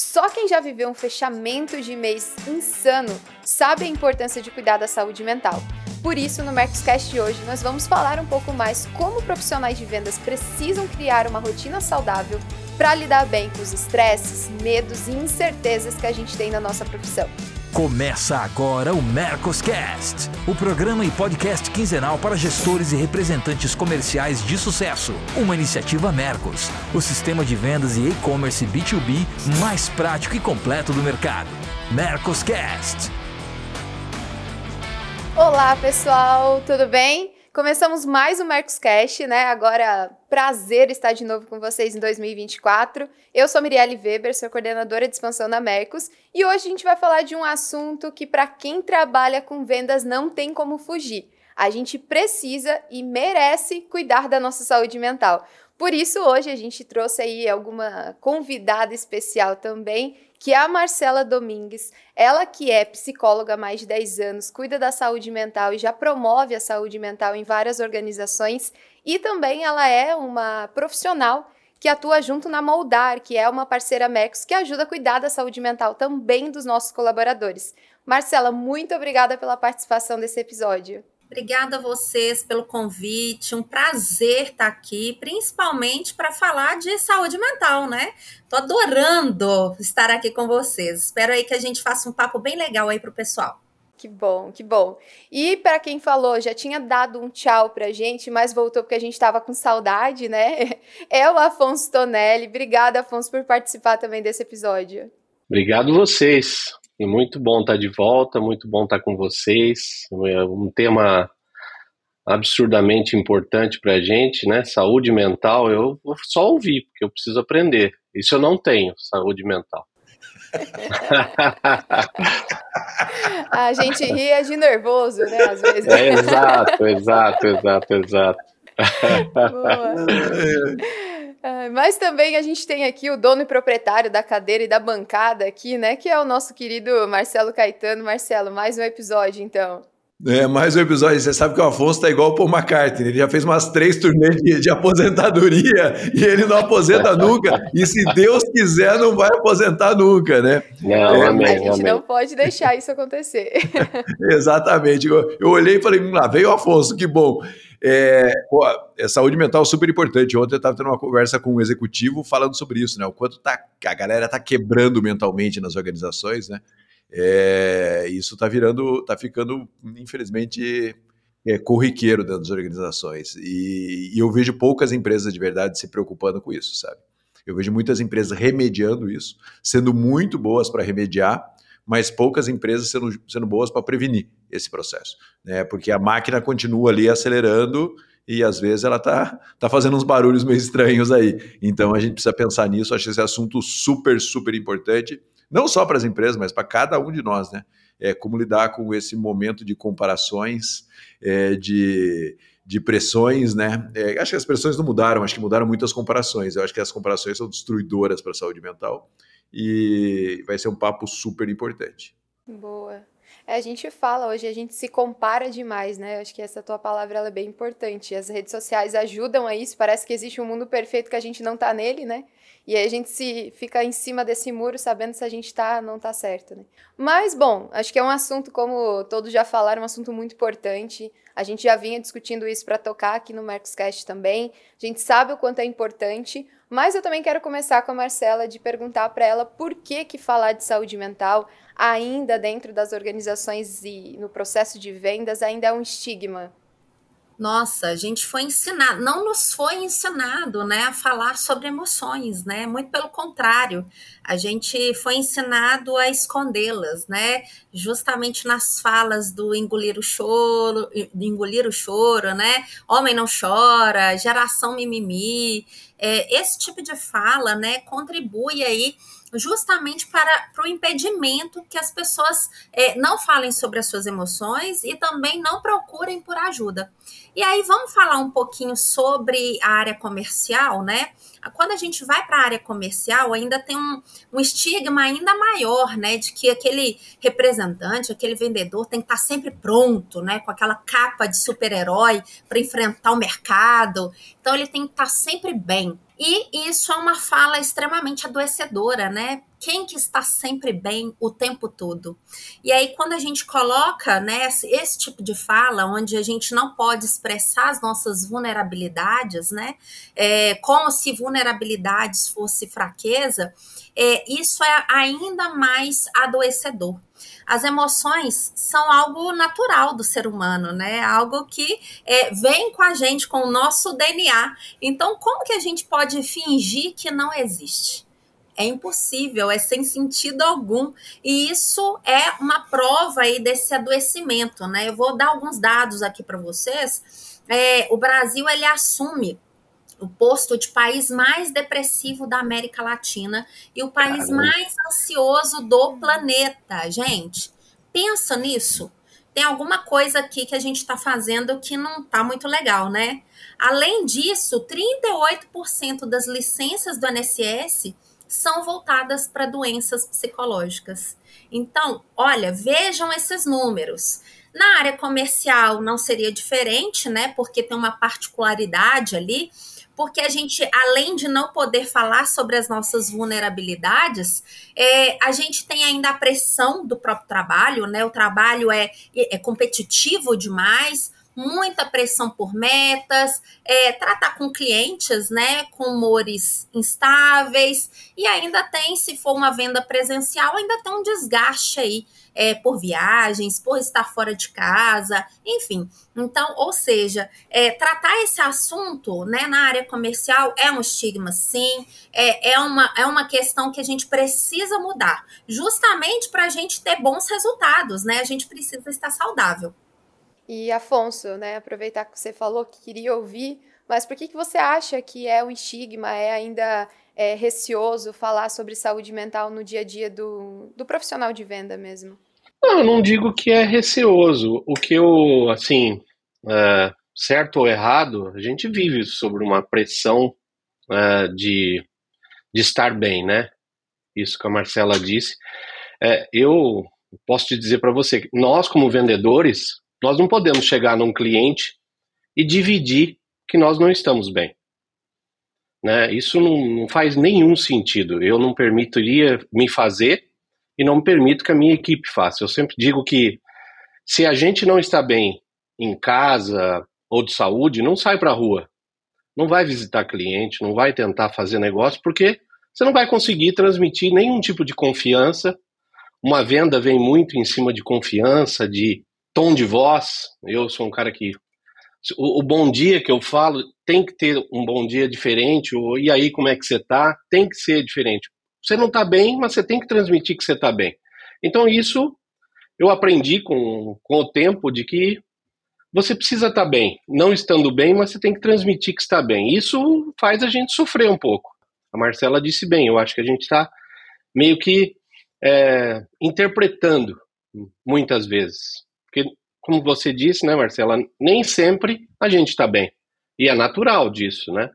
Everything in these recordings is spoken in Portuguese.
Só quem já viveu um fechamento de mês insano sabe a importância de cuidar da saúde mental. Por isso, no Mercoscast de hoje, nós vamos falar um pouco mais como profissionais de vendas precisam criar uma rotina saudável para lidar bem com os estresses, medos e incertezas que a gente tem na nossa profissão. Começa agora o Mercoscast, o programa e podcast quinzenal para gestores e representantes comerciais de sucesso. Uma iniciativa Mercos, o sistema de vendas e e-commerce B2B mais prático e completo do mercado. Mercoscast. Olá, pessoal, tudo bem? Começamos mais um Mercoscast, né? Agora, prazer estar de novo com vocês em 2024. Eu sou Mirielle Weber, sou coordenadora de expansão da Mercos, e hoje a gente vai falar de um assunto que para quem trabalha com vendas não tem como fugir. A gente precisa e merece cuidar da nossa saúde mental. Por isso, hoje a gente trouxe aí alguma convidada especial também, que a Marcela Domingues. Ela que é psicóloga há mais de 10 anos, cuida da saúde mental e já promove a saúde mental em várias organizações. E também ela é uma profissional que atua junto na Moldar, que é uma parceira Mercos que ajuda a cuidar da saúde mental também dos nossos colaboradores. Marcela, muito obrigada pela participação desse episódio. Obrigada a vocês pelo convite, um prazer estar aqui, principalmente para falar de saúde mental, né? Tô adorando estar aqui com vocês. Espero aí que a gente faça um papo bem legal aí para o pessoal. Que bom, que bom. E para quem falou, já tinha dado um tchau pra gente, mas voltou porque a gente estava com saudade, né? É o Afonso Tonelli. Obrigada, Afonso, por participar também desse episódio. Obrigado vocês. E muito bom estar de volta, muito bom estar com vocês. É um tema absurdamente importante para a gente, né? Saúde mental, eu vou só ouvir, porque eu preciso aprender. Isso eu não tenho, saúde mental. a gente ri de nervoso, né? Às vezes. É, exato, exato, exato, exato. Boa. Ah, mas também a gente tem aqui o dono e proprietário da cadeira e da bancada aqui, né? Que é o nosso querido Marcelo Caetano. Marcelo, mais um episódio, então. É, mais um episódio. Você sabe que o Afonso tá igual o Paul McCartney. Ele já fez umas três turnês de, de aposentadoria e ele não aposenta nunca. E se Deus quiser, não vai aposentar nunca, né? Não, é, amém, a gente amém. não pode deixar isso acontecer. Exatamente. Eu, eu olhei e falei, hum, lá veio o Afonso, que bom. É, pô, é saúde mental super importante. Ontem eu estava tendo uma conversa com um executivo falando sobre isso, né? O quanto tá, a galera tá quebrando mentalmente nas organizações, né? É, isso está virando, está ficando, infelizmente, é, corriqueiro dentro das organizações. E, e, eu vejo poucas empresas de verdade se preocupando com isso, sabe? Eu vejo muitas empresas remediando isso, sendo muito boas para remediar, mas poucas empresas sendo, sendo boas para prevenir esse processo, né? Porque a máquina continua ali acelerando e às vezes ela tá, tá fazendo uns barulhos meio estranhos aí. Então a gente precisa pensar nisso. Acho esse assunto super, super importante, não só para as empresas, mas para cada um de nós, né? É como lidar com esse momento de comparações, é, de, de pressões, né? É, acho que as pressões não mudaram, acho que mudaram muito as comparações. Eu acho que as comparações são destruidoras para a saúde mental e vai ser um papo super importante. Boa. É, a gente fala hoje, a gente se compara demais, né? Acho que essa tua palavra ela é bem importante. As redes sociais ajudam a isso. Parece que existe um mundo perfeito que a gente não tá nele, né? E aí a gente se fica em cima desse muro sabendo se a gente tá não tá certo, né? Mas bom, acho que é um assunto como todos já falaram, um assunto muito importante. A gente já vinha discutindo isso para tocar aqui no Mercoscast também. A gente sabe o quanto é importante, mas eu também quero começar com a Marcela de perguntar para ela por que que falar de saúde mental ainda dentro das organizações e no processo de vendas ainda é um estigma. Nossa, a gente foi ensinado, não nos foi ensinado, né, a falar sobre emoções, né? Muito pelo contrário, a gente foi ensinado a escondê-las, né? Justamente nas falas do engolir o choro, engolir o choro, né? Homem não chora, geração mimimi, é, esse tipo de fala, né, contribui aí justamente para, para o impedimento que as pessoas é, não falem sobre as suas emoções e também não procurem por ajuda. E aí vamos falar um pouquinho sobre a área comercial, né? Quando a gente vai para a área comercial, ainda tem um, um, estigma ainda maior, né? De que aquele representante, aquele vendedor tem que estar sempre pronto, né? Com aquela capa de super-herói para enfrentar o mercado. Então ele tem que estar sempre bem. E isso é uma fala extremamente adoecedora, né? Quem que está sempre bem o tempo todo. E aí, quando a gente coloca né, esse tipo de fala, onde a gente não pode expressar as nossas vulnerabilidades, né, é, como se vulnerabilidades fosse fraqueza, é, isso é ainda mais adoecedor. As emoções são algo natural do ser humano, né? Algo que é, vem com a gente, com o nosso DNA. Então, como que a gente pode fingir que não existe? É impossível, é sem sentido algum. E isso é uma prova aí desse adoecimento, né? Eu vou dar alguns dados aqui para vocês. É, o Brasil ele assume o posto de país mais depressivo da América Latina e o país Caramba. mais ansioso do planeta. Gente, pensa nisso. Tem alguma coisa aqui que a gente está fazendo que não está muito legal, né? Além disso, 38% das licenças do INSS são voltadas para doenças psicológicas. Então, olha, vejam esses números. Na área comercial não seria diferente, né? Porque tem uma particularidade ali, porque a gente, além de não poder falar sobre as nossas vulnerabilidades, é, a gente tem ainda a pressão do próprio trabalho, né? O trabalho é, é competitivo demais, muita pressão por metas, é, tratar com clientes, né, com humores instáveis, e ainda tem, se for uma venda presencial, ainda tem um desgaste aí é, por viagens, por estar fora de casa, enfim. Então, ou seja, é, tratar esse assunto né, na área comercial é um estigma, sim, é, é, uma, é uma questão que a gente precisa mudar, justamente para a gente ter bons resultados, né? A gente precisa estar saudável. E Afonso, né, aproveitar que você falou que queria ouvir, mas por que, que você acha que é um estigma, é ainda é, receoso falar sobre saúde mental no dia a dia do, do profissional de venda mesmo? Não, eu não digo que é receoso. O que eu, assim, é, certo ou errado, a gente vive sobre uma pressão é, de, de estar bem, né? Isso que a Marcela disse. É, eu posso te dizer para você, nós como vendedores, nós não podemos chegar num cliente e dividir que nós não estamos bem. Né? Isso não, não faz nenhum sentido. Eu não permitiria me fazer e não permito que a minha equipe faça. Eu sempre digo que se a gente não está bem em casa ou de saúde, não sai para a rua. Não vai visitar cliente, não vai tentar fazer negócio, porque você não vai conseguir transmitir nenhum tipo de confiança. Uma venda vem muito em cima de confiança, de tom de voz. Eu sou um cara que. O, o, bom dia que eu falo tem que ter um bom dia diferente. O, e aí, como é que você tá? Tem que ser diferente. Você não está bem, mas você tem que transmitir que você está bem. Então, isso eu aprendi com, com o tempo de que você precisa estar tá bem. Não estando bem, mas você tem que transmitir que está bem. Isso faz a gente sofrer um pouco. A Marcela disse bem, eu acho que a gente está meio que é, interpretando muitas vezes. Porque, como você disse, né, Marcela, nem sempre a gente está bem. E é natural disso, né?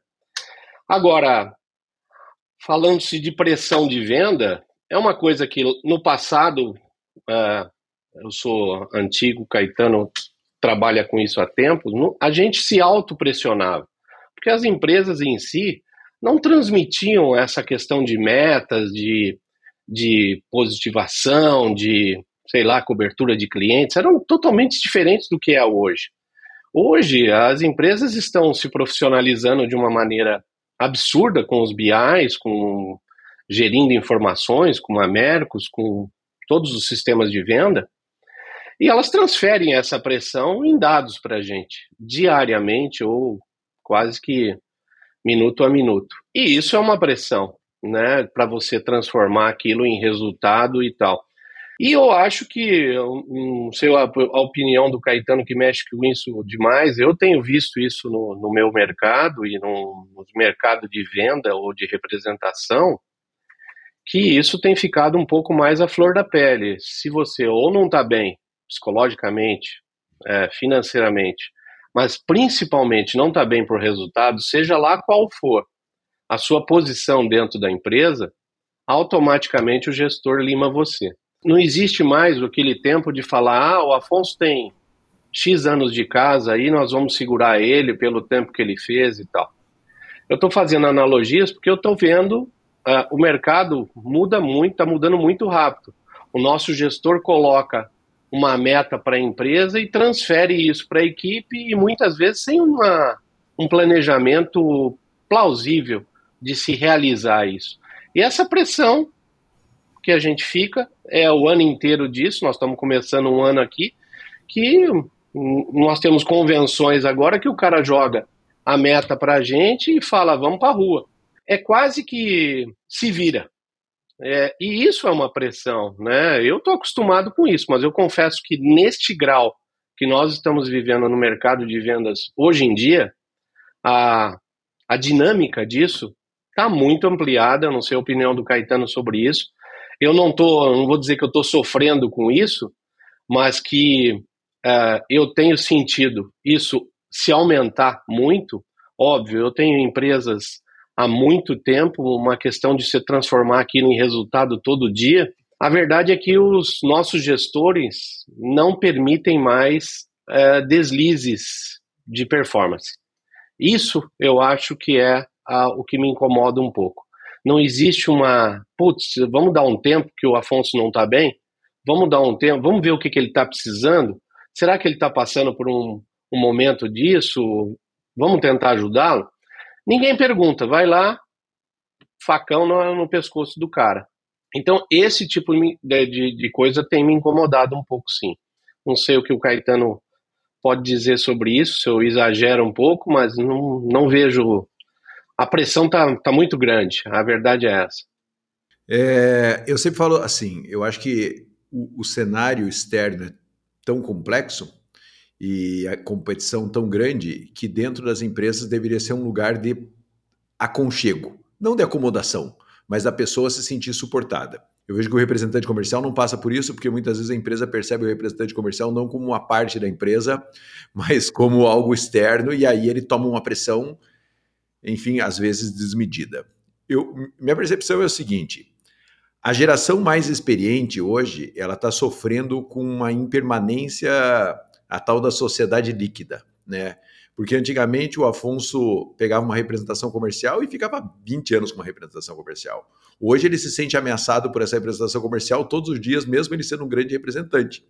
Agora, falando-se de pressão de venda, é uma coisa que no passado, uh, eu sou antigo, Caetano trabalha com isso há tempos, a gente se autopressionava. Porque as empresas em si não transmitiam essa questão de metas, de, de positivação, de sei lá, cobertura de clientes, eram totalmente diferentes do que é hoje. Hoje, as empresas estão se profissionalizando de uma maneira absurda com os BIs, com gerindo informações, com a Mercos, com todos os sistemas de venda, e elas transferem essa pressão em dados para a gente, diariamente ou quase que minuto a minuto. E isso é uma pressão, né, para você transformar aquilo em resultado e tal. E eu acho que, não sei a, a, opinião do Caetano que mexe com isso demais, eu tenho visto isso no, no meu mercado e no, no mercado de venda ou de representação, que isso tem ficado um pouco mais à flor da pele. Se você ou não está bem psicologicamente, é, financeiramente, mas principalmente não está bem por resultado, seja lá qual for a sua posição dentro da empresa, automaticamente o gestor lima você não existe mais aquele tempo de falar, ah, o Afonso tem X anos de casa aí, nós vamos segurar ele pelo tempo que ele fez e tal. Eu estou fazendo analogias porque eu estou vendo uh, o mercado muda muito, está mudando muito rápido. O nosso gestor coloca uma meta para a empresa e transfere isso para a equipe e muitas vezes sem uma, um planejamento plausível de se realizar isso. E essa pressão que a gente fica é o ano inteiro disso, nós estamos começando um ano aqui, que nós temos convenções agora que o cara joga a meta para a gente e fala, vamos para a rua. É quase que se vira. É, e isso é uma pressão, né? Eu estou acostumado com isso, mas eu confesso que neste grau que nós estamos vivendo no mercado de vendas hoje em dia, a, a dinâmica disso está muito ampliada. Não sei a opinião do Caetano sobre isso. Eu não tô, não vou dizer que eu estou sofrendo com isso, mas que uh, eu tenho sentido isso se aumentar muito. Óbvio, eu tenho empresas há muito tempo, uma questão de se transformar aquilo em resultado todo dia. A verdade é que os nossos gestores não permitem mais uh, deslizes de performance. Isso eu acho que é uh, o que me incomoda um pouco. Não existe uma, putz, vamos dar um tempo que o Afonso não está bem, vamos dar um tempo, vamos ver o que, que ele está precisando. Será que ele está passando por um, um momento disso? Vamos tentar ajudá-lo? Ninguém pergunta, vai lá, facão no, no pescoço do cara. Então, esse tipo de, de, de, coisa tem me incomodado um pouco, sim. Não sei o que o Caetano pode dizer sobre isso, se eu exagero um pouco, mas não, não vejo a pressão está tá muito grande, a verdade é essa. É, eu sempre falo assim, eu acho que o, o, cenário externo é tão complexo e a competição tão grande que dentro das empresas deveria ser um lugar de aconchego, não de acomodação, mas da pessoa se sentir suportada. Eu vejo que o representante comercial não passa por isso, porque muitas vezes a empresa percebe o representante comercial não como uma parte da empresa, mas como algo externo, e aí ele toma uma pressão enfim, às vezes desmedida. Eu, minha percepção é o seguinte: a geração mais experiente hoje ela está sofrendo com uma impermanência a tal da sociedade líquida, né? Porque antigamente o Afonso pegava uma representação comercial e ficava 20 anos com uma representação comercial. Hoje ele se sente ameaçado por essa representação comercial todos os dias, mesmo ele sendo um grande representante.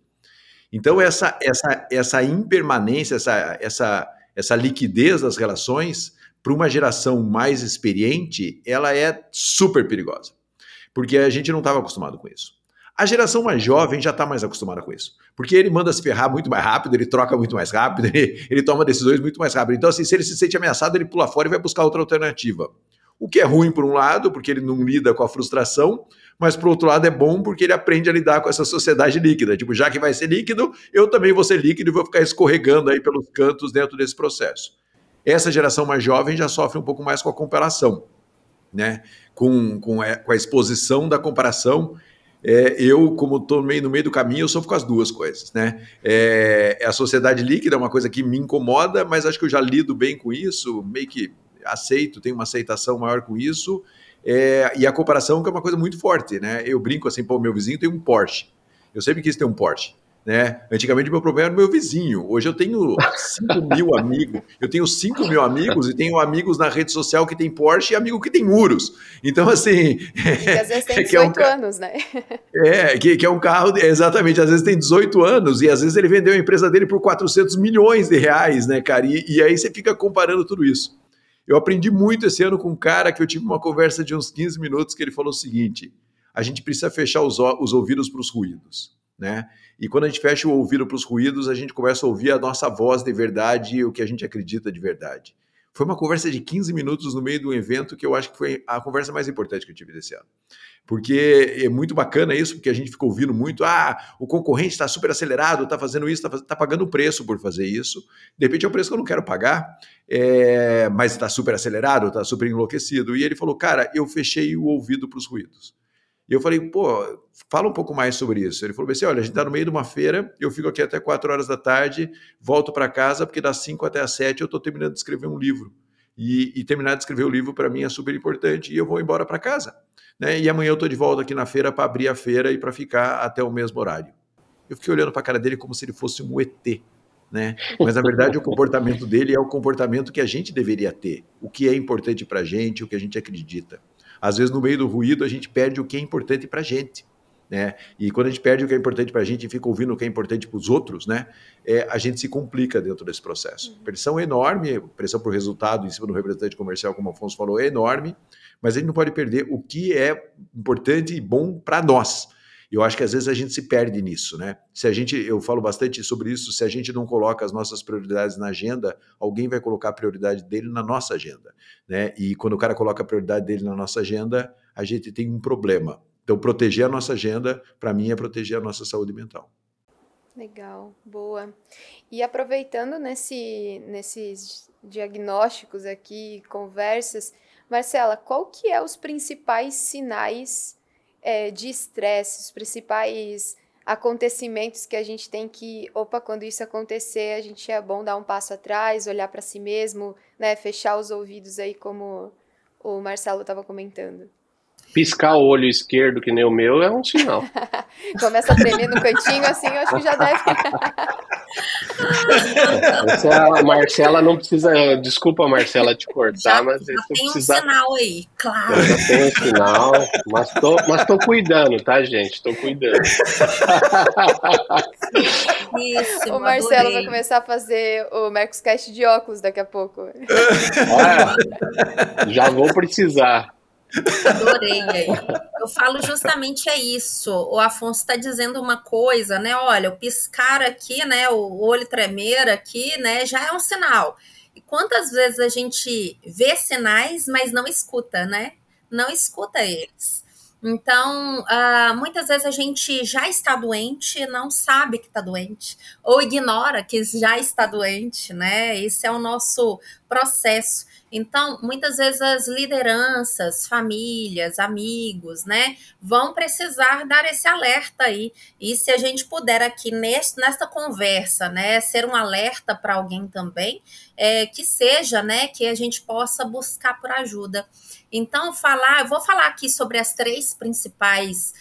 Então essa essa essa impermanência, essa essa essa liquidez das relações para uma geração mais experiente, ela é super perigosa, porque a gente não estava acostumado com isso. A geração mais jovem já está mais acostumada com isso, porque ele manda se ferrar muito mais rápido, ele troca muito mais rápido, ele, ele toma decisões muito mais rápido. Então, assim, se ele se sente ameaçado, ele pula fora e vai buscar outra alternativa. O que é ruim por um lado, porque ele não lida com a frustração, mas por outro lado é bom porque ele aprende a lidar com essa sociedade líquida. Tipo, já que vai ser líquido, eu também vou ser líquido e vou ficar escorregando aí pelos cantos dentro desse processo. Essa geração mais jovem já sofre um pouco mais com a comparação, né? com, com, a, com a exposição da comparação. É, eu, como estou meio no meio do caminho, eu sofro com as duas coisas. Né? É, a sociedade líquida é uma coisa que me incomoda, mas acho que eu já lido bem com isso, meio que aceito, tenho uma aceitação maior com isso. É, e a comparação que é uma coisa muito forte, né? Eu brinco assim, pô, meu vizinho tem um Porsche. Eu sempre quis ter um Porsche. Né? Antigamente meu problema era o meu vizinho. Hoje eu tenho 5 mil amigos. Eu tenho 5 mil amigos e tenho amigos na rede social que tem Porsche e amigo que tem Urus. Então, assim. Que às vezes tem 18 é um, anos, né? É, que, que é um carro. Exatamente, às vezes tem 18 anos e às vezes ele vendeu a empresa dele por 400 milhões de reais, né, cara? E, e aí você fica comparando tudo isso. Eu aprendi muito esse ano com um cara que eu tive uma conversa de uns 15 minutos que ele falou o seguinte: a gente precisa fechar os, os ouvidos para os ruídos, né? E quando a gente fecha o ouvido para os ruídos, a gente começa a ouvir a nossa voz de verdade e o que a gente acredita de verdade. Foi uma conversa de 15 minutos no meio do evento que eu acho que foi a conversa mais importante que eu tive desse ano. Porque é muito bacana isso, porque a gente ficou ouvindo muito, ah, o concorrente está super acelerado, está fazendo isso, está tá pagando preço por fazer isso. De repente é um preço que eu não quero pagar, é, mas está super acelerado, está super enlouquecido. E ele falou, cara, eu fechei o ouvido para os ruídos. E eu falei, pô, fala um pouco mais sobre isso. Ele falou assim: olha, a gente está no meio de uma feira, eu fico aqui até 4 horas da tarde, volto para casa, porque das 5 até as 7 eu estou terminando de escrever um livro. E, e, terminar de escrever o livro para mim é super importante e eu vou embora para casa. Né? E amanhã eu estou de volta aqui na feira para abrir a feira e para ficar até o mesmo horário. Eu fiquei olhando para a cara dele como se ele fosse um ET. Né? Mas na verdade o comportamento dele é o comportamento que a gente deveria ter, o que é importante para gente, o que a gente acredita. Às vezes, no meio do ruído, a gente perde o que é importante para a gente. Né? E quando a gente perde o que é importante para a gente e fica ouvindo o que é importante para os outros, né? É, a gente se complica dentro desse processo. Uhum. Pressão enorme, pressão por resultado em cima do representante comercial, como o Afonso falou, é enorme, mas a gente não pode perder o que é importante e bom para nós. Eu acho que às vezes a gente se perde nisso, né? Se a gente, eu falo bastante sobre isso, se a gente não coloca as nossas prioridades na agenda, alguém vai colocar a prioridade dele na nossa agenda, né? E quando o cara coloca a prioridade dele na nossa agenda, a gente tem um problema. Então, proteger a nossa agenda, para mim, é proteger a nossa saúde mental. Legal, boa. E aproveitando nesse, nesses diagnósticos aqui, conversas, Marcela, qual que é os principais sinais é, de estresse, os principais acontecimentos que a gente tem que, opa, quando isso acontecer, a gente é bom dar um passo atrás, olhar para si mesmo, né, fechar os ouvidos aí como o Marcelo estava comentando. Piscar o olho esquerdo, que nem o meu, é um sinal. Começa a tremer no cantinho, assim, eu acho que já deve. Marcela, Marcela não precisa. Desculpa, Marcela, te cortar, já, mas já tem precisa... um sinal aí, claro. Já tem um sinal, mas tô, mas tô cuidando, tá, gente? Tô cuidando. Isso, o Marcelo adorei. vai começar a fazer o Mercoscast de óculos daqui a pouco. Olha, já vou precisar. Adorei aí. Eu falo justamente é isso. O Afonso está dizendo uma coisa, né? Olha, o piscar aqui, né? O olho tremer aqui, né? Já é um sinal. E quantas vezes a gente vê sinais, mas não escuta, né? Não escuta eles. Então, uh, muitas vezes a gente já está doente, não sabe que está doente, ou ignora que já está doente, né? Esse é o nosso processo. Então, muitas vezes as lideranças, famílias, amigos, né, vão precisar dar esse alerta aí. E se a gente puder aqui neste, nesta conversa, né, ser um alerta para alguém também, é, que seja, né, que a gente possa buscar por ajuda. Então, falar, eu vou falar aqui sobre as três principais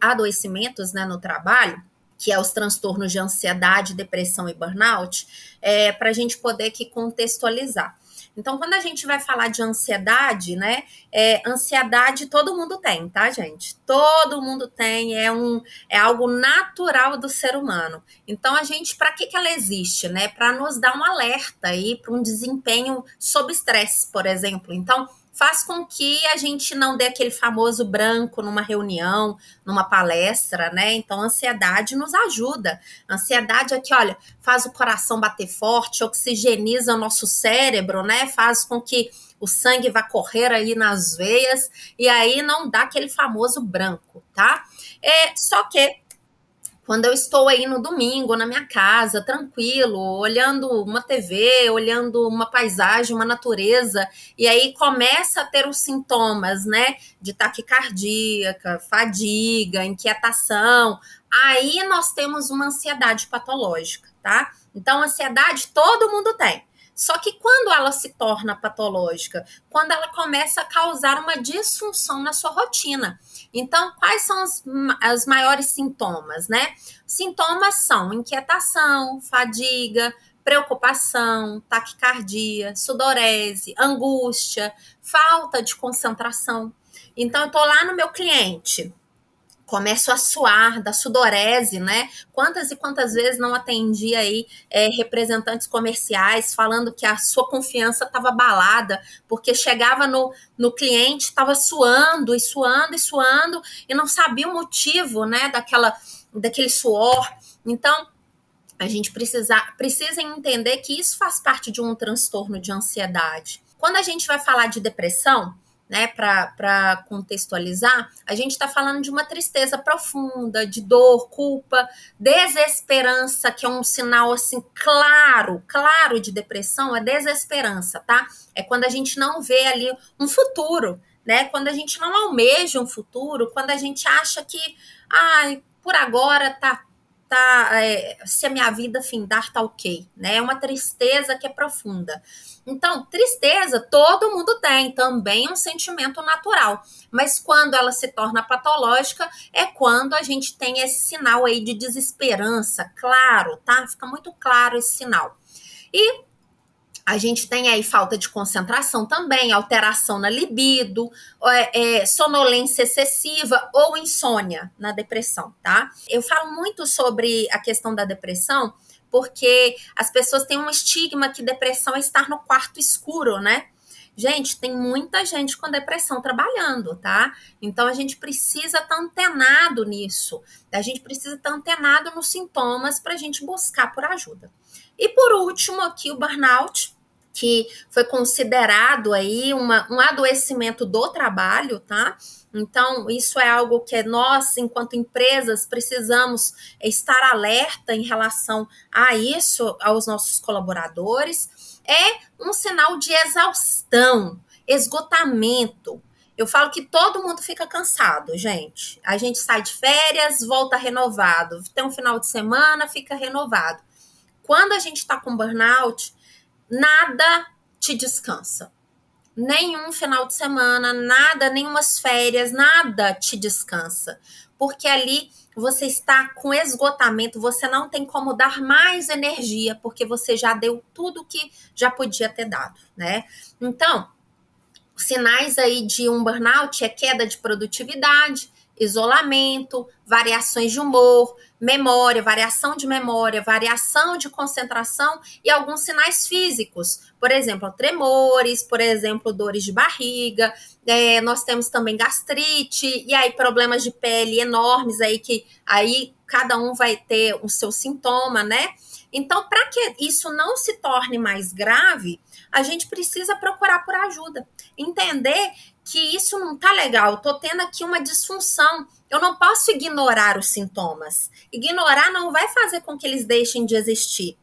adoecimentos, né, no trabalho que é os transtornos de ansiedade, depressão e burnout, é, para a gente poder aqui contextualizar. Então, quando a gente vai falar de ansiedade, né? É, ansiedade todo mundo tem, tá, gente? Todo mundo tem, é um é algo natural do ser humano. Então, a gente, para que, que ela existe, né? Para nos dar um alerta aí para um desempenho sob estresse, por exemplo. Então, faz com que a gente não dê aquele famoso branco numa reunião, numa palestra, né? Então, a ansiedade nos ajuda. A ansiedade aqui, olha, faz o coração bater forte, oxigeniza o nosso cérebro, né? Faz com que o sangue vá correr aí nas veias e aí não dá aquele famoso branco, tá? É, só que quando eu estou aí no domingo, na minha casa, tranquilo, olhando uma TV, olhando uma paisagem, uma natureza, e aí começa a ter os sintomas, né, de taquicardíaca, fadiga, inquietação, aí nós temos uma ansiedade patológica, tá? Então, ansiedade todo mundo tem. Só que quando ela se torna patológica, quando ela começa a causar uma disfunção na sua rotina. Então, quais são os, os maiores sintomas, né? Sintomas são inquietação, fadiga, preocupação, taquicardia, sudorese, angústia, falta de concentração. Então, eu estou lá no meu cliente, começo a suar da sudorese, né? Quantas e quantas vezes não atendi aí é, representantes comerciais falando que a sua confiança estava abalada, porque chegava no, no cliente, estava suando e suando e suando e não sabia o motivo, né, daquela, daquele suor. Então, a gente precisa, precisa entender que isso faz parte de um transtorno de ansiedade. Quando a gente vai falar de depressão, né, para contextualizar, a gente está falando de uma tristeza profunda, de dor, culpa, desesperança, que é um sinal assim claro, claro de depressão, é desesperança, tá? É quando a gente não vê ali um futuro, né? Quando a gente não almeja um futuro, quando a gente acha que, ai, por agora tá tá, é, se a minha vida findar tá ok, né? É uma tristeza que é profunda. Então, tristeza todo mundo tem, também é um sentimento natural. Mas quando ela se torna patológica, é quando a gente tem esse sinal aí de desesperança, claro, tá? Fica muito claro esse sinal. E A gente tem aí falta de concentração também, alteração na libido, é, é, sonolência excessiva ou insônia na depressão, tá? Eu falo muito sobre a questão da depressão porque as pessoas têm um estigma que depressão é estar no quarto escuro, né? Gente, tem muita gente com depressão trabalhando, tá? Então a gente precisa estar tá antenado nisso. A gente precisa estar tá antenado nos sintomas para a gente buscar por ajuda. E por último, aqui o burnout, que foi considerado aí uma, um adoecimento do trabalho, tá? Então, isso é algo que nós, enquanto empresas, precisamos estar alerta em relação a isso aos nossos colaboradores. É um sinal de exaustão, esgotamento. Eu falo que todo mundo fica cansado, gente. A gente sai de férias, volta renovado. Tem um final de semana, fica renovado. Quando a gente está com burnout, nada te descansa. Nenhum final de semana, nada, nenhumas férias, nada te descansa. Porque ali você está com esgotamento, você não tem como dar mais energia, porque você já deu tudo que já podia ter dado, né? Então, sinais aí de um burnout é queda de produtividade, isolamento, variações de humor, memória, variação de memória, variação de concentração e alguns sinais físicos, por exemplo, tremores, por exemplo, dores de barriga. É, nós temos também gastrite e aí problemas de pele enormes aí que aí cada um vai ter o seu sintoma, né? Então, para que isso não se torne mais grave, a gente precisa procurar por ajuda, entender que isso não tá legal, tô tendo aqui uma disfunção. Eu não posso ignorar os sintomas. Ignorar não vai fazer com que eles deixem de existir.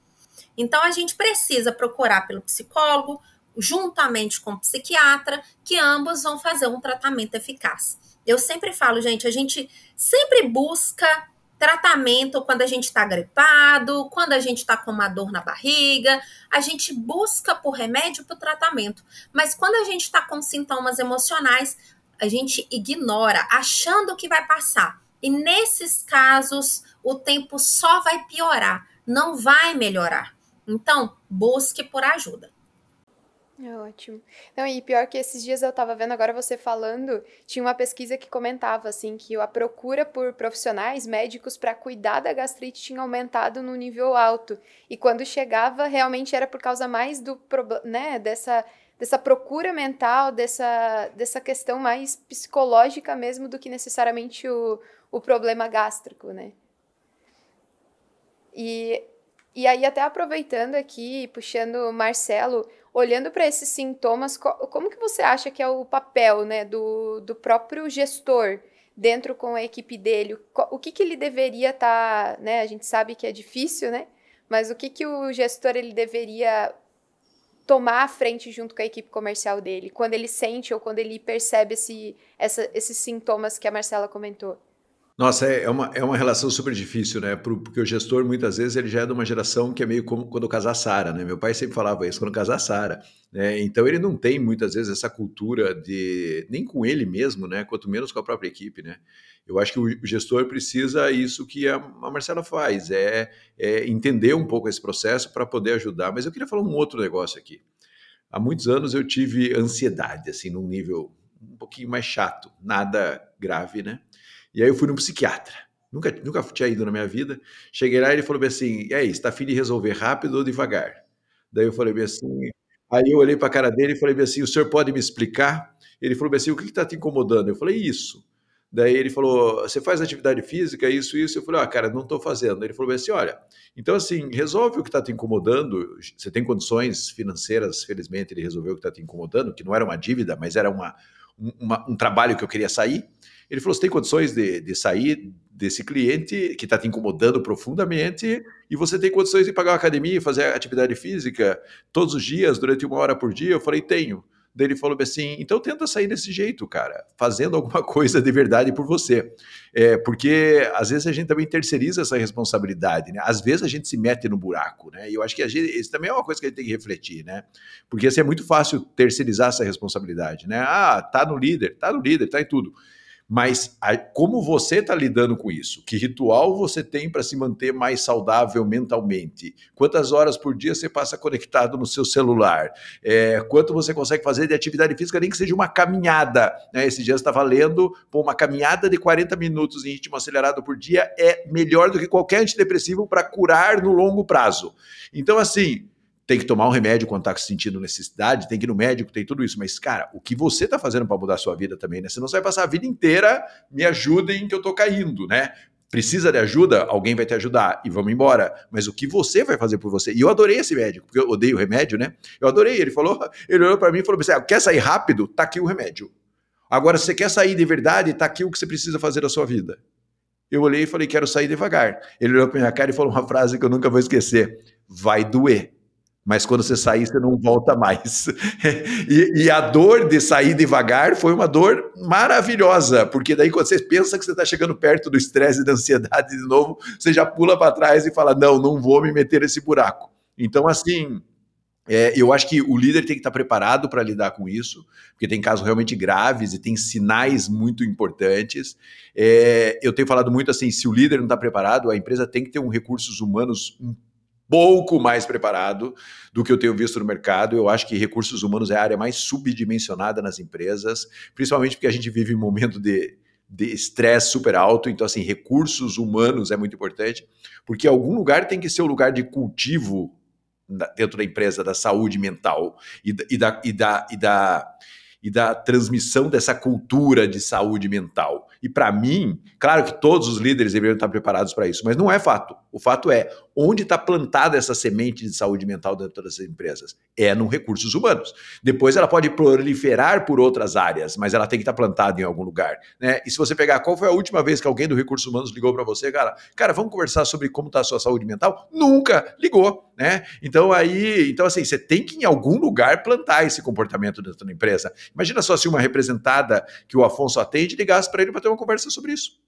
Então a gente precisa procurar pelo psicólogo, juntamente com o psiquiatra, que ambos vão fazer um tratamento eficaz. Eu sempre falo, gente, a gente sempre busca tratamento quando a gente está gripado, quando a gente está com uma dor na barriga, a gente busca por remédio para o tratamento. Mas quando a gente está com sintomas emocionais, a gente ignora, achando que vai passar. E nesses casos, o tempo só vai piorar, não vai melhorar. Então, busque por ajuda. É ótimo. Não, e pior que esses dias eu tava vendo, agora você falando, tinha uma pesquisa que comentava, assim, que a procura por profissionais médicos para cuidar da gastrite tinha aumentado no nível alto. E quando chegava, realmente era por causa mais do, né, dessa, dessa procura mental, dessa, dessa questão mais psicológica mesmo do que necessariamente o, o problema gástrico, né? E, e aí, até aproveitando aqui, puxando o Marcelo, olhando para esses sintomas, como que você acha que é o papel né, do, do próprio gestor dentro com a equipe dele? O que, que ele deveria estar, tá, né? A gente sabe que é difícil, né? Mas o que, que o gestor ele deveria tomar à frente junto com a equipe comercial dele, quando ele sente ou quando ele percebe esse, essa, esses sintomas que a Marcela comentou? Nossa, é, é uma, é uma relação super difícil, né? Porque o gestor, muitas vezes, ele já é de uma geração que é meio como quando casar Sara, né? Meu pai sempre falava isso, quando casar Sara. Né? Então, ele não tem, muitas vezes, essa cultura de... Nem com ele mesmo, né? Quanto menos com a própria equipe, né? Eu acho que o gestor precisa isso que a, Marcela faz, é, é entender um pouco esse processo para poder ajudar. Mas eu queria falar um outro negócio aqui. Há muitos anos eu tive ansiedade, assim, num nível um pouquinho mais chato. Nada grave, né? E aí eu fui num psiquiatra. Nunca, nunca tinha ido na minha vida. Cheguei lá e ele falou bem assim: e aí, está afim de resolver rápido ou devagar? Daí eu falei bem assim. Aí eu olhei para a cara dele e falei bem assim: o senhor pode me explicar? Ele falou bem assim: o que está te incomodando? Eu falei: isso. Daí ele falou: você faz atividade física, isso, isso. Eu falei: ah, cara, não estou fazendo. Ele falou bem assim: olha, então assim, resolve o que está te incomodando. Você tem condições financeiras, felizmente, ele resolveu o que está te incomodando, que não era uma dívida, mas era uma, uma, um trabalho que eu queria sair. Ele falou: você tem condições de, de sair desse cliente que está te incomodando profundamente e você tem condições de pagar uma academia e fazer atividade física todos os dias, durante uma hora por dia? Eu falei: tenho. Daí ele falou assim: então tenta sair desse jeito, cara, fazendo alguma coisa de verdade por você. É, porque às vezes a gente também terceiriza essa responsabilidade, né? Às vezes a gente se mete no buraco, né? E eu acho que a gente, isso também é uma coisa que a gente tem que refletir, né? Porque assim, é muito fácil terceirizar essa responsabilidade, né? Ah, tá no líder, tá no líder, tá em tudo. Mas a, como você está lidando com isso? Que ritual você tem para se manter mais saudável mentalmente? Quantas horas por dia você passa conectado no seu celular? É, quanto você consegue fazer de atividade física, nem que seja uma caminhada? Né? Esse dia você estava lendo, pô, uma caminhada de 40 minutos em ritmo acelerado por dia é melhor do que qualquer antidepressivo para curar no longo prazo. Então, assim, tem que tomar um remédio quando está se sentindo necessidade, tem que ir no médico, tem tudo isso. Mas, cara, o que você está fazendo para mudar a sua vida também, né? Você não vai passar a vida inteira, me ajudem que eu estou caindo, né? Precisa de ajuda? Alguém vai te ajudar e vamos embora. Mas o que você vai fazer por você? E eu adorei esse médico, porque eu odeio remédio, né? Eu adorei. Ele falou, ele olhou para mim e falou: ah, quer sair rápido? Tá aqui o remédio. Agora, se você quer sair de verdade, tá aqui o que você precisa fazer da sua vida. Eu olhei e falei, quero sair devagar. Ele olhou para minha cara e falou uma frase que eu nunca vou esquecer: vai doer mas quando você sair, você não volta mais. e, e, a dor de sair devagar foi uma dor maravilhosa, porque daí quando você pensa que você está chegando perto do estresse e da ansiedade de novo, você já pula para trás e fala: não, não vou me meter nesse buraco. Então, assim, é, eu acho que o líder tem que estar preparado para lidar com isso, porque tem casos realmente graves e tem sinais muito importantes. É, eu tenho falado muito assim: se o líder não está preparado, a empresa tem que ter um recursos humanos um pouco mais preparado do que eu tenho visto no mercado. Eu acho que recursos humanos é a área mais subdimensionada nas empresas, principalmente porque a gente vive um momento de de estresse super alto, então assim, recursos humanos é muito importante, porque algum lugar tem que ser o lugar de cultivo dentro da empresa da saúde mental e da, e da, e da, e da e da transmissão dessa cultura de saúde mental. E para mim, claro que todos os líderes deveriam estar preparados para isso, mas não é fato. O fato é onde está plantada essa semente de saúde mental dentro das empresas? É no recursos humanos. Depois ela pode proliferar por outras áreas, mas ela tem que estar tá plantada em algum lugar. Né? E se você pegar qual foi a última vez que alguém do recursos humanos ligou para você, cara, cara, vamos conversar sobre como está a sua saúde mental? Nunca ligou. Né? Então aí, então assim, você tem que em algum lugar plantar esse comportamento dentro da empresa. Imagina só se uma representada que o Afonso atende ligasse para ele para ter uma conversa sobre isso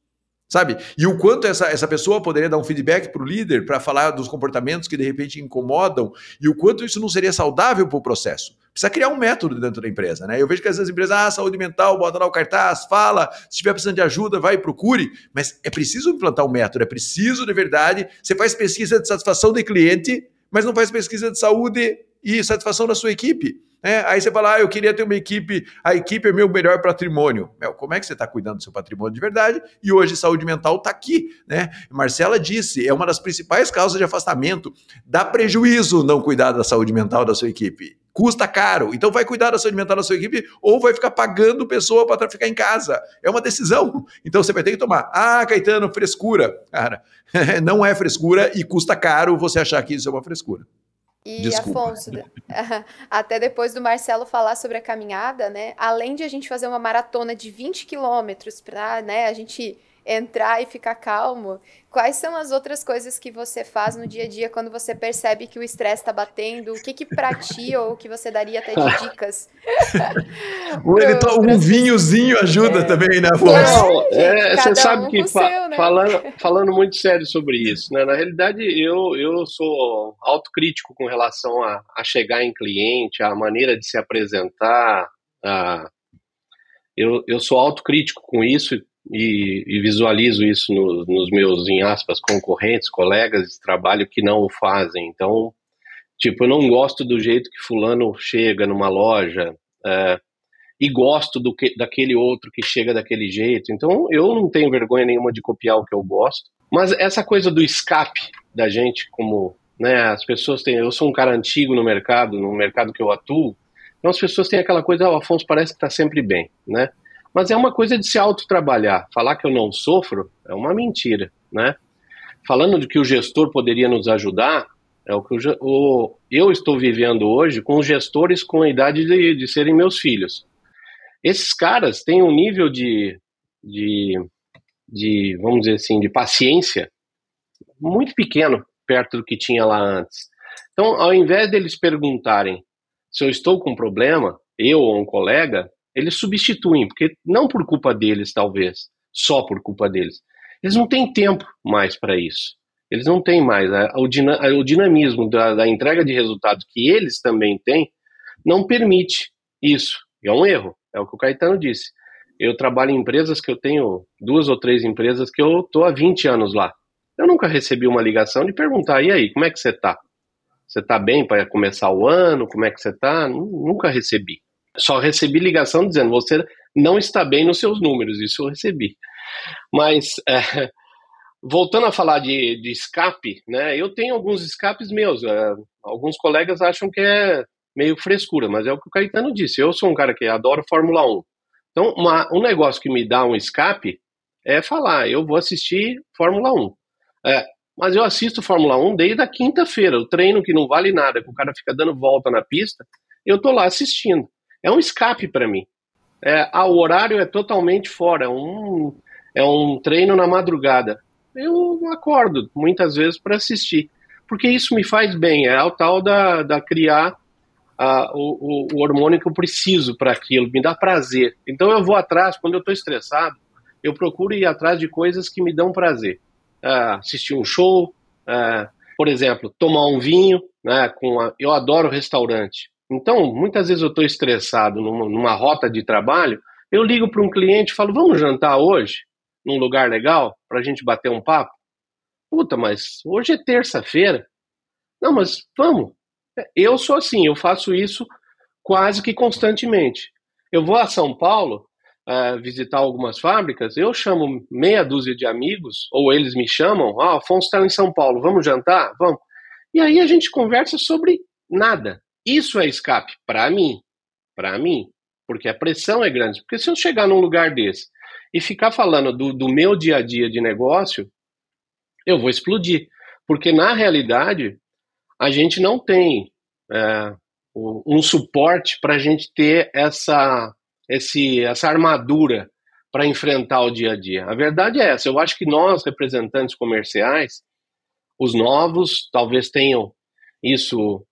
sabe? E o quanto essa, essa pessoa poderia dar um feedback para o líder para falar dos comportamentos que de repente incomodam e o quanto isso não seria saudável para o processo. Precisa criar um método dentro da empresa, né? Eu vejo que às vezes as empresas, ah, saúde mental, bota lá o cartaz, fala, se estiver precisando de ajuda, vai e procure, mas é preciso implantar um método, é preciso de verdade. Você faz pesquisa de satisfação do cliente, mas não faz pesquisa de saúde e satisfação da sua equipe. É, aí você fala, ah, eu queria ter uma equipe, a equipe é meu melhor patrimônio. Meu, como é que você está cuidando do seu patrimônio de verdade? E hoje saúde mental está aqui. Né? Marcela disse, é uma das principais causas de afastamento. Dá prejuízo não cuidar da saúde mental da sua equipe. Custa caro. Então vai cuidar da saúde mental da sua equipe ou vai ficar pagando pessoa para ficar em casa. É uma decisão. Então você vai ter que tomar. Ah, Caetano, frescura. Cara, não é frescura e custa caro você achar que isso é uma frescura. E Desculpa. Afonso, até depois do Marcelo falar sobre a caminhada, né? Além de a gente fazer uma maratona de 20 quilômetros para né, a gente entrar e ficar calmo, quais são as outras coisas que você faz no dia a dia quando você percebe que o estresse está batendo? O que que pra ti ou que você daria até de dicas? pro, um vinhozinho ajuda é. também, né, Afonso? É, você sabe um que fa seu, né? falando, falando muito sério sobre isso, né? Na realidade, eu, eu sou autocrítico com relação a, a chegar em cliente, a maneira de se apresentar, a, eu, eu sou autocrítico com isso e, e visualizo isso no, nos meus, em aspas, concorrentes, colegas de trabalho que não o fazem. Então, tipo, eu não gosto do jeito que fulano chega numa loja é, e gosto do que, daquele outro que chega daquele jeito. Então, eu não tenho vergonha nenhuma de copiar o que eu gosto. Mas essa coisa do escape da gente, como né, as pessoas têm. Eu sou um cara antigo no mercado, no mercado que eu atuo. Então as pessoas têm aquela coisa, oh, o Afonso parece que está sempre bem, né? Mas é uma coisa de se autotrabalhar. Falar que eu não sofro é uma mentira, né? Falando de que o gestor poderia nos ajudar, é o que o, o, eu estou vivendo hoje com gestores com a idade de, de serem meus filhos. Esses caras têm um nível de, de, de, vamos dizer assim, de paciência muito pequeno perto do que tinha lá antes. Então, ao invés deles perguntarem se eu estou com problema, eu ou um colega, eles substituem, porque não por culpa deles, talvez, só por culpa deles. Eles não têm tempo mais para isso. Eles não têm mais. O, dinamismo da, da entrega de resultados que eles também têm não permite isso. É um erro, é o que o Caetano disse. eu trabalho em empresas que eu tenho duas ou três empresas que eu tô há 20 anos lá. Eu nunca recebi uma ligação de perguntar: e aí, como é que você está? Você está bem para começar o ano? Como é que você está? Nunca recebi. Só recebi ligação dizendo: você não está bem nos seus números. Isso eu recebi. Mas, é, voltando a falar de, de, escape, né? Eu tenho alguns escapes meus. É, alguns colegas acham que é meio frescura, mas é o que o Caetano disse. Eu sou um cara que adoro Fórmula 1. Então, uma, um negócio que me dá um escape é falar: eu vou assistir Fórmula 1. É, mas eu assisto Fórmula 1 desde a quinta-feira. O treino que não vale nada, que o cara fica dando volta na pista, eu tô lá assistindo. É um escape para mim. É, ah, o horário é totalmente fora, é um, é um treino na madrugada. Eu acordo muitas vezes para assistir, porque isso me faz bem. É o tal da, da criar uh, o, o, hormônio que eu preciso para aquilo, me dá prazer. Então eu vou atrás, quando eu estou estressado, eu procuro ir atrás de coisas que me dão prazer uh, assistir um show, uh, por exemplo, tomar um vinho, né, com a, eu adoro restaurante. Então, muitas vezes eu estou estressado numa, numa, rota de trabalho, eu ligo para um cliente e falo, vamos jantar hoje, num lugar legal, para a gente bater um papo? Puta, mas hoje é terça-feira. Não, mas vamos. Eu sou assim, eu faço isso quase que constantemente. Eu vou a São Paulo, uh, visitar algumas fábricas, eu chamo meia dúzia de amigos, ou eles me chamam, ah, Afonso está em São Paulo, vamos jantar? Vamos. E aí a gente conversa sobre nada. Isso é escape para mim, para mim, porque a pressão é grande. Porque se eu chegar num lugar desse e ficar falando do, do meu dia a dia de negócio, eu vou explodir. Porque na realidade, a gente não tem é, um suporte para a gente ter essa esse, essa armadura para enfrentar o dia a dia. A verdade é essa. Eu acho que nós, representantes comerciais, os novos, talvez tenham isso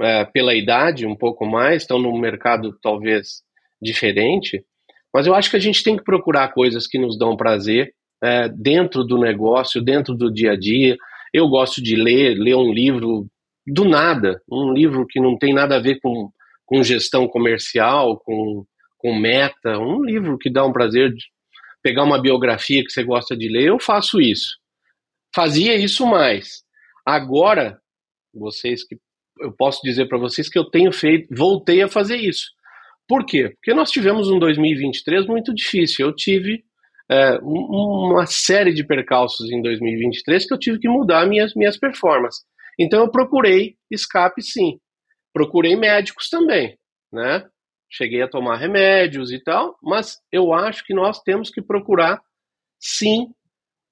é, pela idade um pouco mais, estão num mercado talvez diferente, mas eu acho que a gente tem que procurar coisas que nos dão prazer é, dentro do negócio, dentro do dia a dia. Eu gosto de ler, ler um livro do nada, um livro que não tem nada a ver com, com gestão comercial, com com meta, um livro que dá um prazer de pegar uma biografia que você gosta de ler, eu faço isso. Fazia isso mais. Agora, vocês que eu posso dizer para vocês que eu tenho feito, voltei a fazer isso. Por quê? Porque nós tivemos um 2023 muito difícil. Eu tive é, uma série de percalços em 2023 que eu tive que mudar minhas, minhas performances. Então eu procurei escape sim. Procurei médicos também, né? cheguei a tomar remédios e tal, mas eu acho que nós temos que procurar, sim,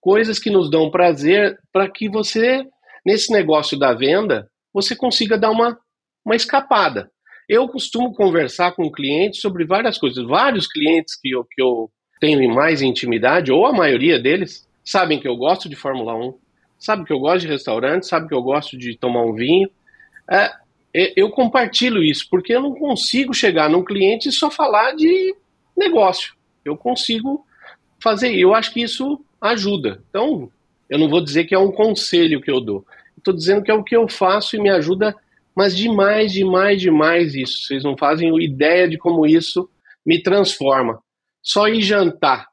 coisas que nos dão prazer para que você, nesse negócio da venda, você consiga dar uma, uma escapada. Eu costumo conversar com clientes sobre várias coisas. Vários clientes que eu, que eu tenho mais intimidade, ou a maioria deles, sabem que eu gosto de Fórmula 1, sabem que eu gosto de restaurante, sabem que eu gosto de tomar um vinho. É, eu compartilho isso, porque eu não consigo chegar num cliente e só falar de negócio. Eu consigo fazer, eu acho que isso ajuda. Então, eu não vou dizer que é um conselho que eu dou. Estou dizendo que é o que eu faço e me ajuda, mas demais, demais, demais isso. Vocês não fazem ideia de como isso me transforma. Só ir jantar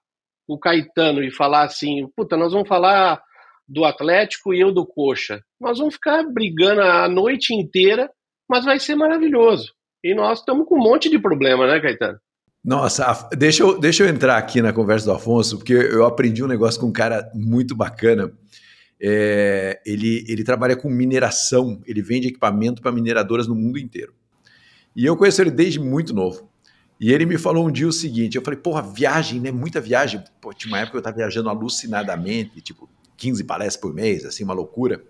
o Caetano e falar assim, puta, nós vamos falar do Atlético e eu do Coxa. Nós vamos ficar brigando a noite inteira mas vai ser maravilhoso. E nós estamos com um monte de problema, né, Caetano? Nossa, deixa eu, deixa eu entrar aqui na conversa do Afonso, porque eu aprendi um negócio com um cara muito bacana. É, ele, ele trabalha com mineração, ele vende equipamento para mineradoras no mundo inteiro. E eu conheço ele desde muito novo. E ele me falou um dia o seguinte: eu falei, porra, viagem, né? Muita viagem. Pô, tinha uma época que eu estava viajando alucinadamente, tipo 15 palestras por mês, assim, uma loucura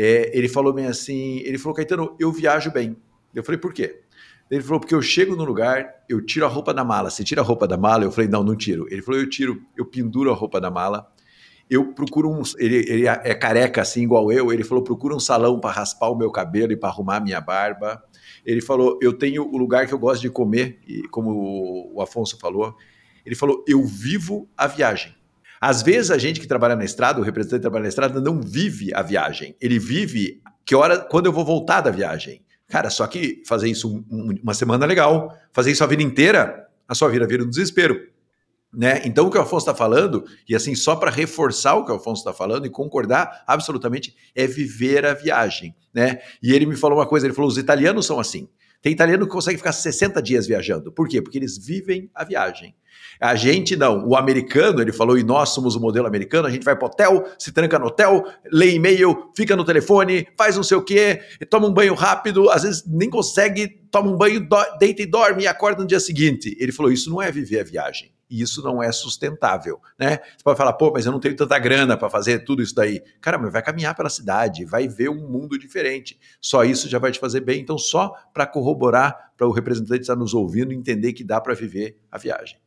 é, ele falou bem assim, ele falou, Caetano, eu viajo bem. Eu falei, por quê? Ele falou, porque eu chego no lugar, eu tiro a roupa da mala. Você tira a roupa da mala? Eu falei, não, não tiro. Ele falou, eu tiro, eu penduro a roupa da mala. Eu procuro um. Ele, ele é careca assim, igual eu. Ele falou, procura um salão para raspar o meu cabelo e para arrumar a minha barba. Ele falou, eu tenho o lugar que eu gosto de comer, e como o Afonso falou. Ele falou, eu vivo a viagem. Às vezes a gente que trabalha na estrada, o representante que trabalha na estrada, não vive a viagem. Ele vive que hora, quando eu vou voltar da viagem. Cara, só que fazer isso um, uma semana é legal, fazer isso a vida inteira, a sua vida vira um desespero. Né? Então, o que o Afonso está falando, e assim, só para reforçar o que o Afonso está falando e concordar absolutamente, é viver a viagem. Né? E ele me falou uma coisa: ele falou, os italianos são assim. Tem italiano que consegue ficar 60 dias viajando. Por quê? Porque eles vivem a viagem. A gente não. O americano, ele falou, e nós somos o modelo americano, a gente vai para hotel, se tranca no hotel, lê e-mail, fica no telefone, faz não sei o quê, toma um banho rápido, às vezes nem consegue, toma um banho, deita e dorme e acorda no dia seguinte. Ele falou, isso não é viver a viagem e isso não é sustentável, né? Você pode falar, pô, mas eu não tenho tanta grana para fazer tudo isso daí. Cara, mas vai caminhar pela cidade, vai ver um mundo diferente. Só isso já vai te fazer bem. Então, só para corroborar, para o representante estar nos ouvindo, entender que dá para viver a viagem.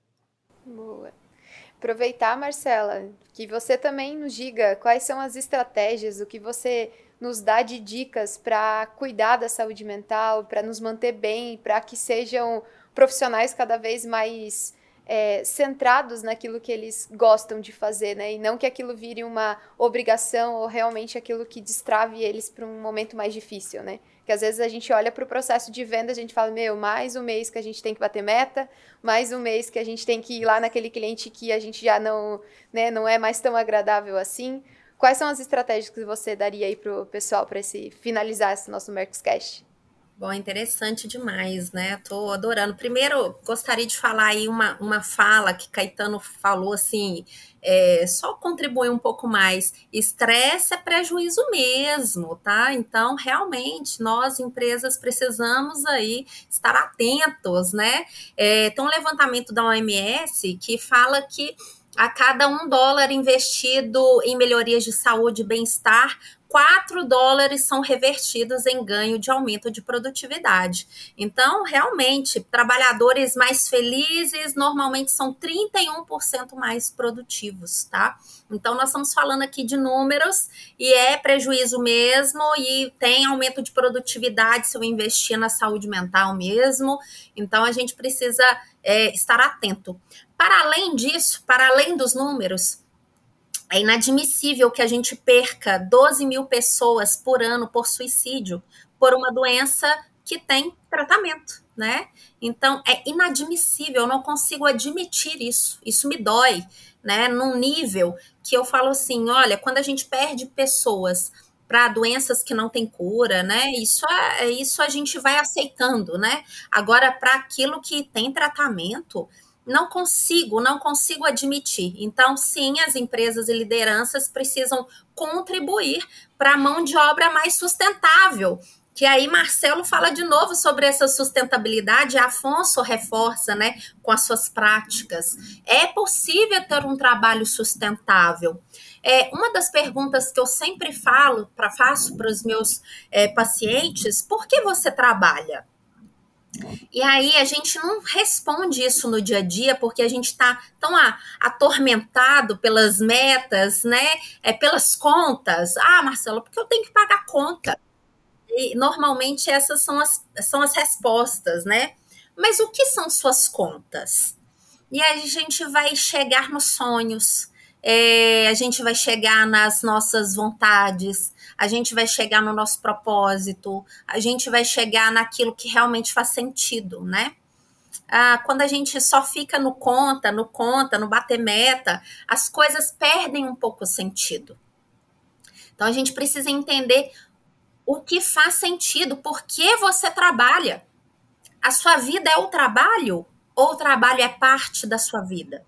Boa. Aproveitar, Marcela, que você também nos diga quais são as estratégias, o que você nos dá de dicas para cuidar da saúde mental, para nos manter bem, para que sejam profissionais cada vez mais é, centrados naquilo que eles gostam de fazer, né? E não que aquilo vire uma obrigação ou realmente aquilo que destrave eles para um momento mais difícil, né? Que às vezes a gente olha para o processo de venda, a gente fala, meu, mais um mês que a gente tem que bater meta, mais um mês que a gente tem que ir lá naquele cliente que a gente já não, né, não é mais tão agradável assim. Quais são as estratégias que você daria aí para o pessoal para finalizar esse nosso Mercoscast? Bom, interessante demais, né? Tô adorando. Primeiro, gostaria de falar aí uma, uma fala que Caetano falou assim, é, só contribuir um pouco mais. Estresse é prejuízo mesmo, tá? Então, realmente, nós, empresas, precisamos aí estar atentos, né? É, tem um levantamento da OMS que fala que a cada um dólar investido em melhorias de saúde e bem-estar, 4 dólares são revertidos em ganho de aumento de produtividade. Então, realmente, trabalhadores mais felizes normalmente são 31% mais produtivos, tá? Então, nós estamos falando aqui de números e é prejuízo mesmo e tem aumento de produtividade se eu investir na saúde mental mesmo. Então, a gente precisa é, estar atento. Para além disso, para além dos números, é inadmissível que a gente perca 12 mil pessoas por ano por suicídio por uma doença que tem tratamento, né? Então é inadmissível, eu não consigo admitir isso. Isso me dói, né? Num nível que eu falo assim: olha, quando a gente perde pessoas para doenças que não têm cura, né? Isso isso a gente vai aceitando, né? Agora, para aquilo que tem tratamento, não consigo, não consigo admitir. Então, sim, as empresas e lideranças precisam contribuir para a mão de obra mais sustentável. Que aí Marcelo fala de novo sobre essa sustentabilidade, Afonso reforça, né, com as suas práticas. É possível ter um trabalho sustentável. É, uma das perguntas que eu sempre falo, para faço para os meus é, pacientes, por que você trabalha? E aí a gente não responde isso no dia a dia porque a gente está tão atormentado pelas metas, né? É, pelas contas. Ah, Marcelo, porque eu tenho que pagar conta. E normalmente essas são as, são as respostas, né? Mas o que são suas contas? E aí a gente vai chegar nos sonhos, é, a gente vai chegar nas nossas vontades, a gente vai chegar no nosso propósito, a gente vai chegar naquilo que realmente faz sentido, né? Ah, quando a gente só fica no conta, no conta, no bater meta, as coisas perdem um pouco o sentido. Então a gente precisa entender o que faz sentido, por que você trabalha. A sua vida é o trabalho ou o trabalho é parte da sua vida?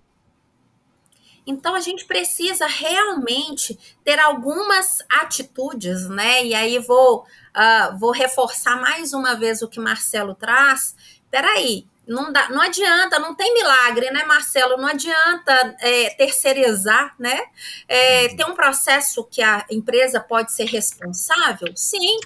Então a gente precisa realmente ter algumas atitudes, né? E aí vou, uh, vou reforçar mais uma vez o que Marcelo traz. Peraí, não, dá, não adianta, não tem milagre, né, Marcelo? Não adianta é, terceirizar, né? É, tem um processo que a empresa pode ser responsável? Sim,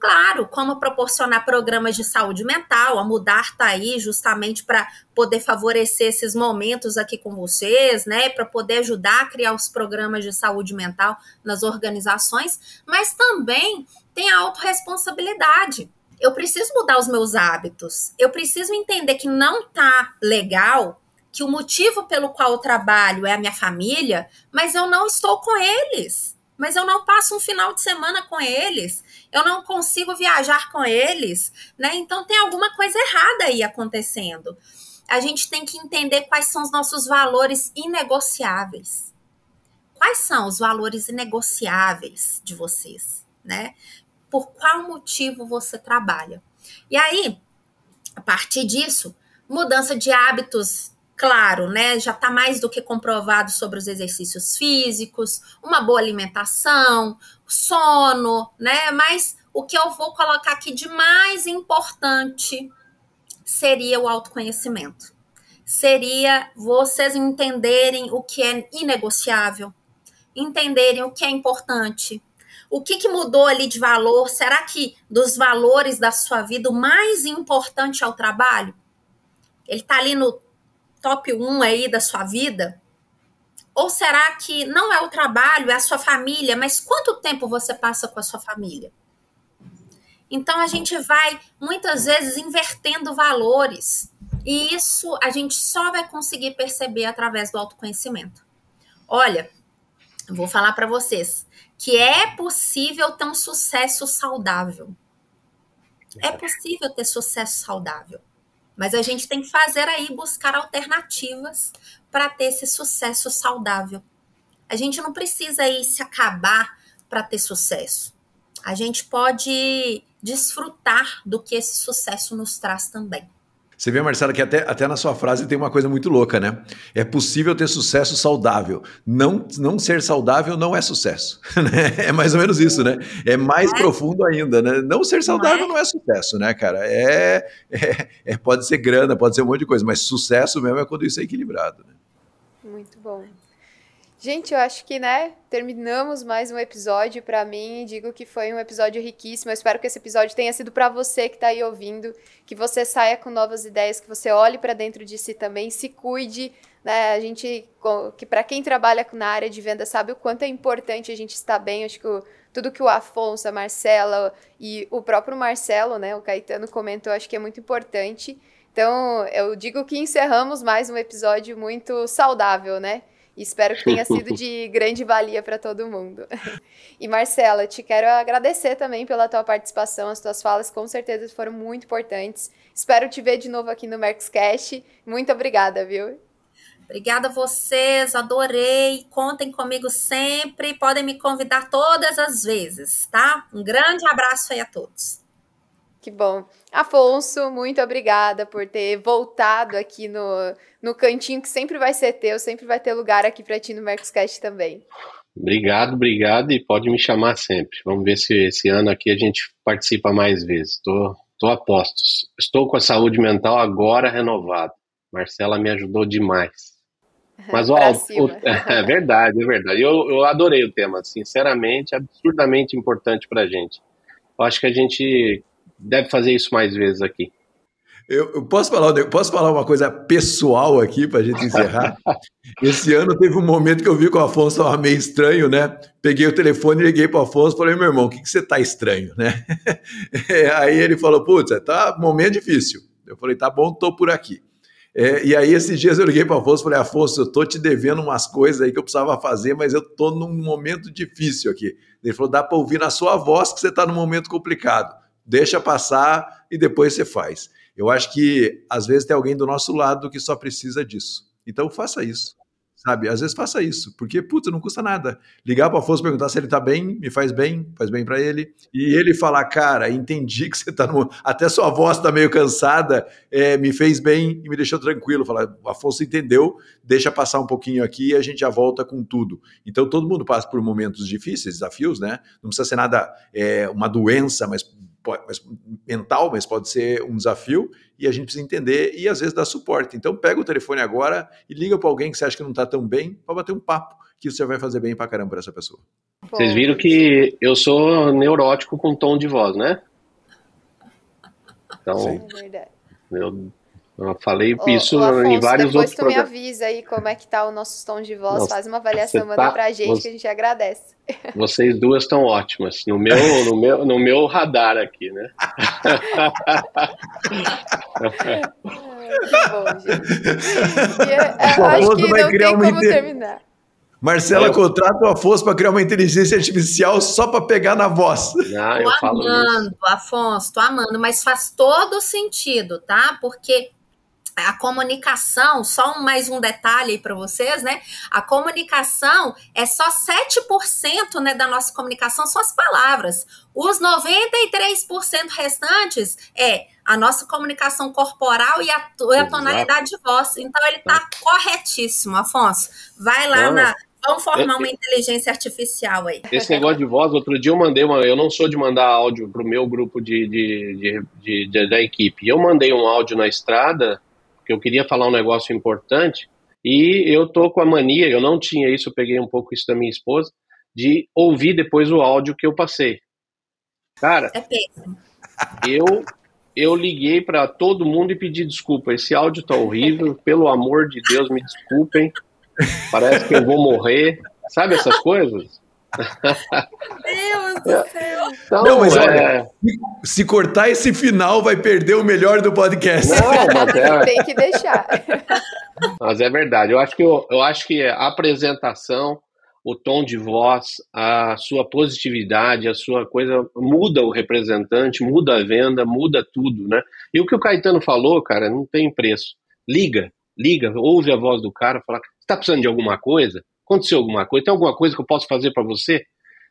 Claro, como proporcionar programas de saúde mental, a Mudar está aí justamente para poder favorecer esses momentos aqui com vocês, né? Para poder ajudar a criar os programas de saúde mental nas organizações, mas também tem a autorresponsabilidade. Eu preciso mudar os meus hábitos. Eu preciso entender que não tá legal, que o motivo pelo qual eu trabalho é a minha família, mas eu não estou com eles mas eu não passo um final de semana com eles, eu não consigo viajar com eles, né? Então tem alguma coisa errada aí acontecendo. a gente tem que entender quais são os nossos valores inegociáveis. Quais são os valores inegociáveis de vocês, né? Por qual motivo você trabalha? E aí, a partir disso, mudança de hábitos claro, né? Já está mais do que comprovado sobre os exercícios físicos, uma boa alimentação, sono, né? Mas o que eu vou colocar aqui de mais importante seria o autoconhecimento. Seria vocês entenderem o que é inegociável, entenderem o que é importante. O que, que mudou ali de valor? Será que dos valores da sua vida, o mais importante é o trabalho? Ele está ali no top 1 aí da sua vida? Ou será que não é o trabalho, é a sua família, mas quanto tempo você passa com a sua família? Então a gente vai muitas vezes invertendo valores. E isso a gente só vai conseguir perceber através do autoconhecimento. Olha, vou falar para vocês que é possível ter um sucesso saudável. É possível ter sucesso saudável. Mas a gente tem que fazer aí buscar alternativas para ter esse sucesso saudável. A gente não precisa aí se acabar para ter sucesso. A gente pode desfrutar do que esse sucesso nos traz também. Você vê, Marcela, que até, até na sua frase tem uma coisa muito louca, né? É possível ter sucesso saudável. Não, não ser saudável não é sucesso. Né? É mais ou menos isso, né? É mais é. profundo ainda, né? Não ser saudável não é, não é sucesso, né, cara? É, é, é, pode ser grana, pode ser um monte de coisa, mas sucesso mesmo é quando isso é equilibrado. Né? Muito bom. Gente, eu acho que, né, terminamos mais um episódio para mim. Digo que foi um episódio riquíssimo. Eu espero que esse episódio tenha sido para você que está aí ouvindo, que você saia com novas ideias, que você olhe para dentro de si também, se cuide, né? A gente que para quem trabalha na área de venda sabe o quanto é importante a gente estar bem. Eu acho que o, tudo que o Afonso, a Marcela e o próprio Marcelo, né, o Caetano comentou, acho que é muito importante. Então, eu digo que encerramos mais um episódio muito saudável, né? Espero que tenha sido de grande valia para todo mundo. E Marcela, te quero agradecer também pela tua participação. As tuas falas com certeza foram muito importantes. Espero te ver de novo aqui no Mercoscast. Muito obrigada, viu? Obrigada a vocês, adorei. Contem comigo sempre. Podem me convidar todas as vezes, tá? Um grande abraço aí a todos. Que bom. Afonso, muito obrigada por ter voltado aqui no, no cantinho que sempre vai ser teu, sempre vai ter lugar aqui para ti no Mercoscast também. Obrigado, obrigado e pode me chamar sempre. Vamos ver se esse ano aqui a gente participa mais vezes. Estou tô, tô a postos. Estou com a saúde mental agora renovada. Marcela me ajudou demais. Mas ó, o, é verdade, é verdade. Eu, eu adorei o tema, sinceramente, absurdamente importante para a gente. Eu acho que a gente deve fazer isso mais vezes aqui. Eu, eu posso, falar, eu posso falar uma coisa pessoal aqui para a gente encerrar? Esse ano teve um momento que eu vi que o Afonso estava meio estranho, né? Peguei o telefone, liguei para o Afonso e falei, meu irmão, o que, que você está estranho, né? aí ele falou, putz, tá um momento difícil. Eu falei, tá bom, tô por aqui. É, e aí, esses dias eu liguei para o Afonso e falei: Afonso, eu tô te devendo umas coisas aí que eu precisava fazer, mas eu tô num momento difícil aqui. Ele falou: dá para ouvir na sua voz que você está num momento complicado deixa passar e depois você faz. Eu acho que às vezes tem alguém do nosso lado que só precisa disso. Então faça isso. Sabe? Às vezes faça isso, porque, puta, não custa nada. Ligar para o Afonso perguntar se ele tá bem, me faz bem, faz bem para ele. E ele falar, cara, entendi que você tá no. Até sua voz tá meio cansada, é, me fez bem e me deixou tranquilo. Falar, Afonso entendeu, deixa passar um pouquinho aqui e a gente já volta com tudo. Então todo mundo passa por momentos difíceis, desafios, né? Não precisa ser nada, é, uma doença, mas pode, mas, mental, mas pode ser um desafio e a gente precisa entender e às vezes dar suporte. Então pega o telefone agora e liga para alguém que você acha que não está tão bem para bater um papo, que isso vai fazer bem para caramba para essa pessoa. Vocês viram que eu sou neurótico com tom de voz, né? Então, Sim. É eu eu falei ô, isso Afonso, em vários outros programas. Depois tu me avisa aí como é que tá o nosso tom de voz, Nossa, faz uma avaliação, manda tá, pra gente você, que a gente agradece. Vocês duas estão ótimas, no meu, no meu, no meu radar aqui, né? que bom, gente. E, é, eu acho que não tem como inter... terminar. Marcela eu... contrata o Afonso para criar uma inteligência artificial só para pegar na voz. Não, eu tô amando, isso. Afonso, tô amando, mas faz todo sentido, tá? Porque a comunicação, só mais um detalhe aí para vocês, né? A comunicação é só 7% né, da nossa comunicação são as palavras. Os 93% restantes é a nossa comunicação corporal e a, a tonalidade de voz. Então ele está corretíssimo, Afonso. Vai lá Não. na Vamos formar uma inteligência artificial aí. Esse negócio de voz, outro dia eu mandei uma. Eu não sou de mandar áudio para o meu grupo de, de, de, de, da equipe. Eu mandei um áudio na estrada, que eu queria falar um negócio importante, e eu tô com a mania, eu não tinha isso, eu peguei um pouco isso da minha esposa, de ouvir depois o áudio que eu passei. Cara, é eu, eu liguei para todo mundo e pedi desculpa. Esse áudio tá horrível, pelo amor de Deus, me desculpem parece que eu vou morrer, sabe essas coisas? Deus do céu! Então, não, mas é... olha, se cortar esse final, vai perder o melhor do podcast. Não, mas é... Tem que deixar. Mas é verdade. Eu acho que eu, eu acho que a apresentação, o tom de voz, a sua positividade, a sua coisa muda o representante, muda a venda, muda tudo, né? E o que o Caetano falou, cara, não tem preço. Liga, liga, ouve a voz do cara, fala: está precisando de alguma coisa? Aconteceu alguma coisa? Tem alguma coisa que eu posso fazer para você?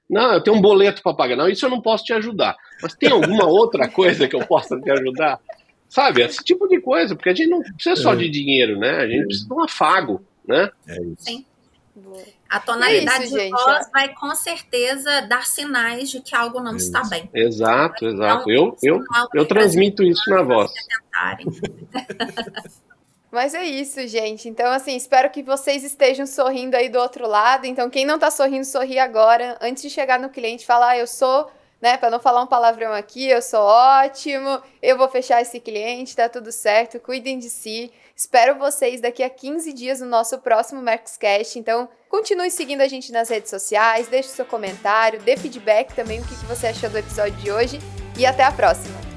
Não, eu tenho um boleto para pagar. Não, isso eu não posso te ajudar. Mas tem alguma outra coisa que eu possa te ajudar? Sabe, esse tipo de coisa, porque a gente não precisa só de dinheiro, né? A gente precisa de um afago, né? É isso. Sim. A tonalidade é isso, de gente. voz vai com certeza dar sinais de que algo não está bem. Exato, exato. eu, eu, eu transmito isso na voz. Mas é isso, gente. Então, assim, espero que vocês estejam sorrindo aí do outro lado. Então, quem não tá sorrindo, sorri agora. Antes de chegar no cliente, falar, ah, eu sou, né, para não falar um palavrão aqui, eu sou ótimo, eu vou fechar esse cliente, tá tudo certo, cuidem de si. Espero vocês daqui a 15 dias no nosso próximo Mercoscast. Então, continue seguindo a gente nas redes sociais, deixe seu comentário, dê feedback também, o que você achou do episódio de hoje. E até a próxima!